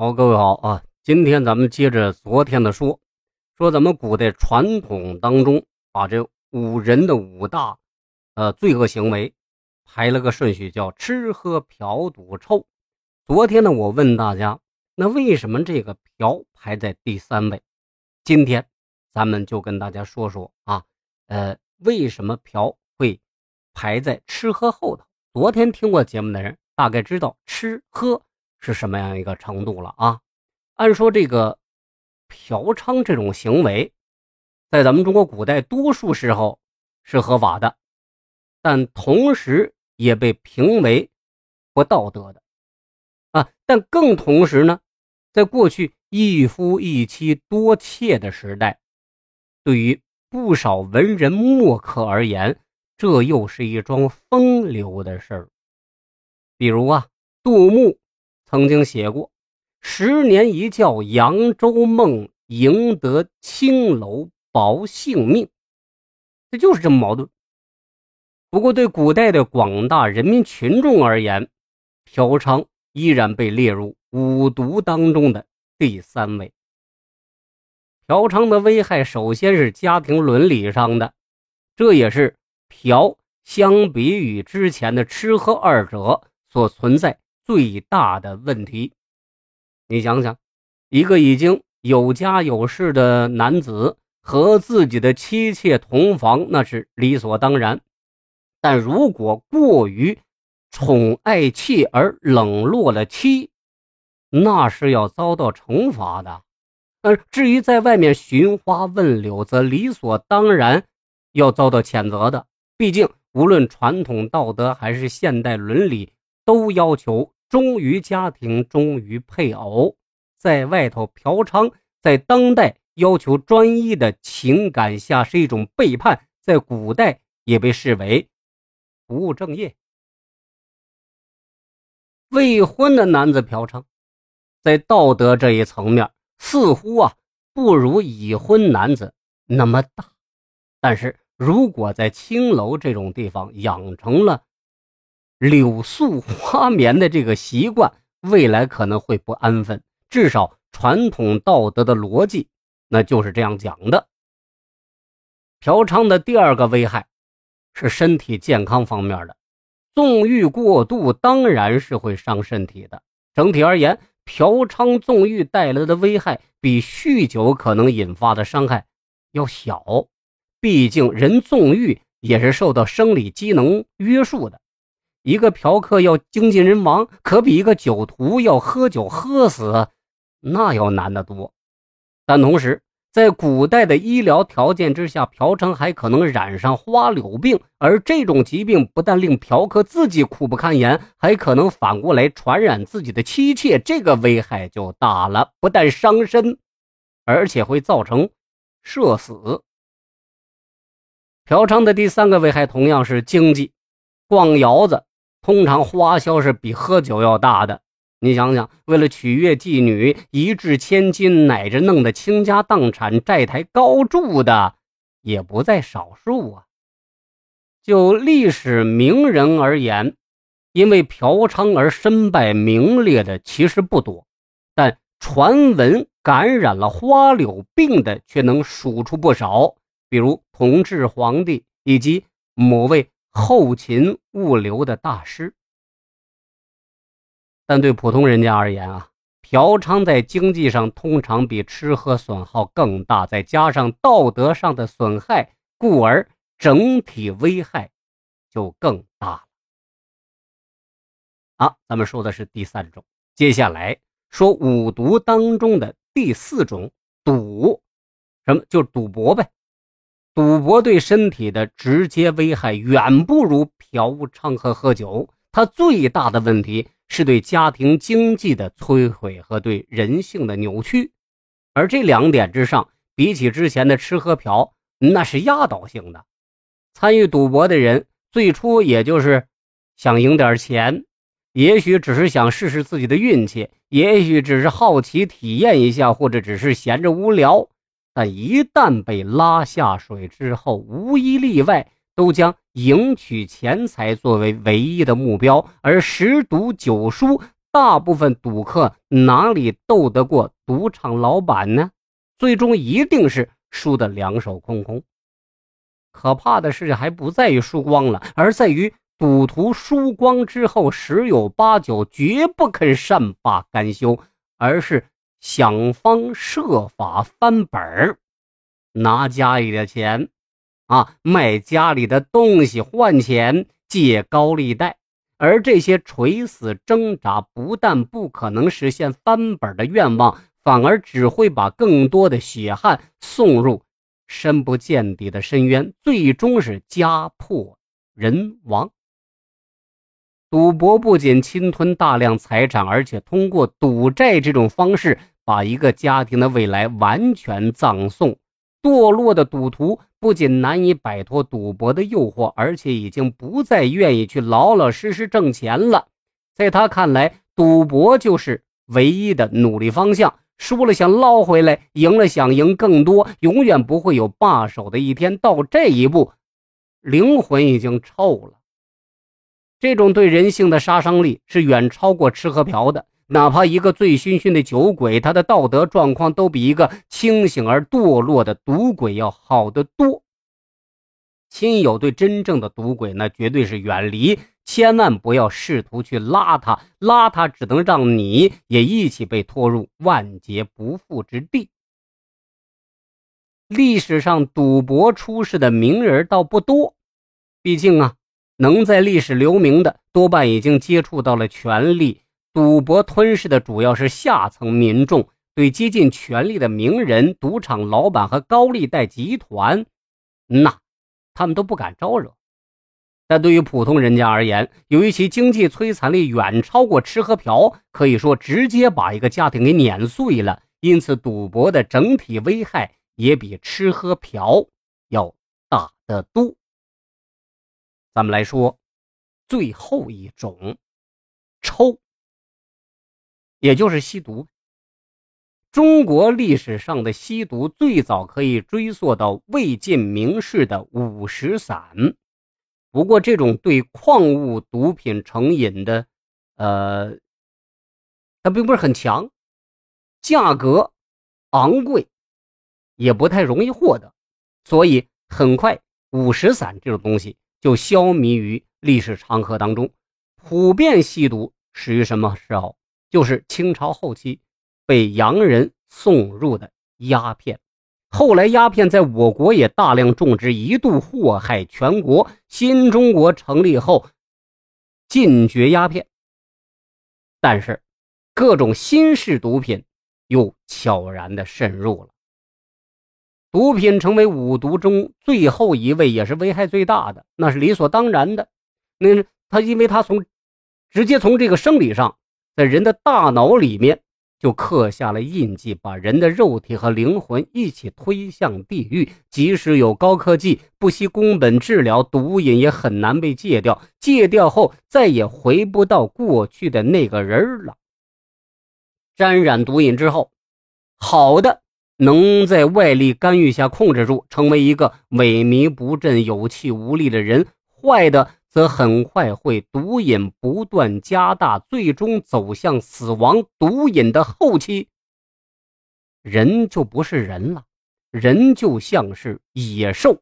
好，各位好啊！今天咱们接着昨天的说，说咱们古代传统当中把这五人的五大呃罪恶行为排了个顺序，叫吃喝嫖赌臭。昨天呢，我问大家，那为什么这个嫖排在第三位？今天咱们就跟大家说说啊，呃，为什么嫖会排在吃喝后头？昨天听过节目的人大概知道吃喝。是什么样一个程度了啊？按说这个嫖娼这种行为，在咱们中国古代多数时候是合法的，但同时也被评为不道德的啊。但更同时呢，在过去一夫一妻多妾的时代，对于不少文人墨客而言，这又是一桩风流的事儿。比如啊，杜牧。曾经写过“十年一觉扬州梦，赢得青楼薄性命”，这就是这么矛盾。不过，对古代的广大人民群众而言，嫖娼依然被列入五毒当中的第三位。嫖娼的危害，首先是家庭伦理上的，这也是嫖相比于之前的吃喝二者所存在。最大的问题，你想想，一个已经有家有室的男子和自己的妻妾同房，那是理所当然。但如果过于宠爱妾而冷落了妻，那是要遭到惩罚的。而至于在外面寻花问柳，则理所当然要遭到谴责的。毕竟，无论传统道德还是现代伦理，都要求。忠于家庭，忠于配偶，在外头嫖娼，在当代要求专一的情感下是一种背叛，在古代也被视为不务正业。未婚的男子嫖娼，在道德这一层面似乎啊不如已婚男子那么大，但是如果在青楼这种地方养成了。柳宿花眠的这个习惯，未来可能会不安分。至少传统道德的逻辑，那就是这样讲的。嫖娼的第二个危害是身体健康方面的，纵欲过度当然是会伤身体的。整体而言，嫖娼纵欲带来的危害比酗酒可能引发的伤害要小，毕竟人纵欲也是受到生理机能约束的。一个嫖客要精尽人亡，可比一个酒徒要喝酒喝死那要难得多。但同时，在古代的医疗条件之下，嫖娼还可能染上花柳病，而这种疾病不但令嫖客自己苦不堪言，还可能反过来传染自己的妻妾，这个危害就大了。不但伤身，而且会造成社死。嫖娼的第三个危害同样是经济，逛窑子。通常花销是比喝酒要大的，你想想，为了取悦妓女，一掷千金，乃至弄得倾家荡产、债台高筑的，也不在少数啊。就历史名人而言，因为嫖娼而身败名裂的其实不多，但传闻感染了花柳病的却能数出不少，比如同治皇帝以及某位。后勤物流的大师，但对普通人家而言啊，嫖娼在经济上通常比吃喝损耗更大，再加上道德上的损害，故而整体危害就更大了。啊，咱们说的是第三种，接下来说五毒当中的第四种赌，什么就赌博呗。赌博对身体的直接危害远不如嫖娼和喝酒，它最大的问题是对家庭经济的摧毁和对人性的扭曲，而这两点之上，比起之前的吃喝嫖，那是压倒性的。参与赌博的人最初也就是想赢点钱，也许只是想试试自己的运气，也许只是好奇体验一下，或者只是闲着无聊。但一旦被拉下水之后，无一例外都将赢取钱财作为唯一的目标，而十赌九输大部分赌客哪里斗得过赌场老板呢？最终一定是输得两手空空。可怕的是，还不在于输光了，而在于赌徒输光之后，十有八九绝不肯善罢甘休，而是想方设法翻本儿，拿家里的钱，啊，卖家里的东西换钱，借高利贷。而这些垂死挣扎，不但不可能实现翻本的愿望。反而只会把更多的血汗送入深不见底的深渊，最终是家破人亡。赌博不仅侵吞大量财产，而且通过赌债这种方式，把一个家庭的未来完全葬送。堕落的赌徒不仅难以摆脱赌博的诱惑，而且已经不再愿意去老老实实挣钱了。在他看来，赌博就是唯一的努力方向。输了想捞回来，赢了想赢更多，永远不会有罢手的一天。到这一步，灵魂已经臭了。这种对人性的杀伤力是远超过吃喝嫖的。哪怕一个醉醺醺的酒鬼，他的道德状况都比一个清醒而堕落的赌鬼要好得多。亲友对真正的赌鬼，那绝对是远离。千万不要试图去拉他，拉他只能让你也一起被拖入万劫不复之地。历史上赌博出事的名人倒不多，毕竟啊，能在历史留名的多半已经接触到了权力。赌博吞噬的主要是下层民众，对接近权力的名人、赌场老板和高利贷集团，那他们都不敢招惹。但对于普通人家而言，由于其经济摧残力远超过吃喝嫖，可以说直接把一个家庭给碾碎了。因此，赌博的整体危害也比吃喝嫖要大得多。咱们来说最后一种，抽，也就是吸毒。中国历史上的吸毒最早可以追溯到魏晋名士的五石散。不过，这种对矿物毒品成瘾的，呃，它并不是很强，价格昂贵，也不太容易获得，所以很快五石散这种东西就消弭于历史长河当中。普遍吸毒始于什么时候？就是清朝后期被洋人送入的鸦片。后来，鸦片在我国也大量种植，一度祸害全国。新中国成立后，禁绝鸦片，但是各种新式毒品又悄然的渗入了。毒品成为五毒中最后一位，也是危害最大的，那是理所当然的。那是他，因为他从直接从这个生理上，在人的大脑里面。就刻下了印记，把人的肉体和灵魂一起推向地狱。即使有高科技，不惜工本治疗毒瘾，也很难被戒掉。戒掉后，再也回不到过去的那个人了。沾染毒瘾之后，好的能在外力干预下控制住，成为一个萎靡不振、有气无力的人；坏的。则很快会毒瘾不断加大，最终走向死亡。毒瘾的后期，人就不是人了，人就像是野兽、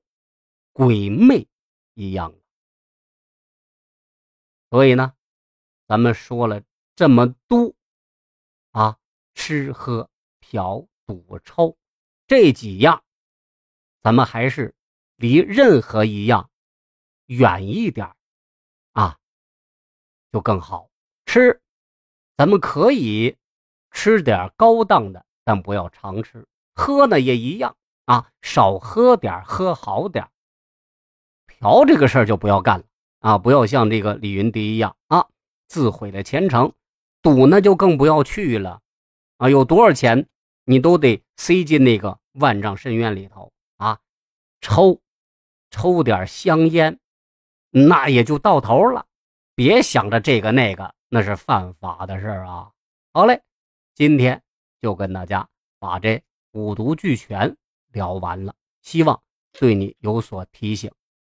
鬼魅一样所以呢，咱们说了这么多啊，吃喝嫖赌抽这几样，咱们还是离任何一样远一点。啊就更好吃，咱们可以吃点高档的，但不要常吃。喝呢也一样啊，少喝点，喝好点。嫖这个事儿就不要干了啊，不要像这个李云迪一样啊，自毁了前程。赌呢就更不要去了啊，有多少钱你都得塞进那个万丈深渊里头啊。抽，抽点香烟，那也就到头了。别想着这个那个，那是犯法的事儿啊！好嘞，今天就跟大家把这五毒俱全聊完了，希望对你有所提醒。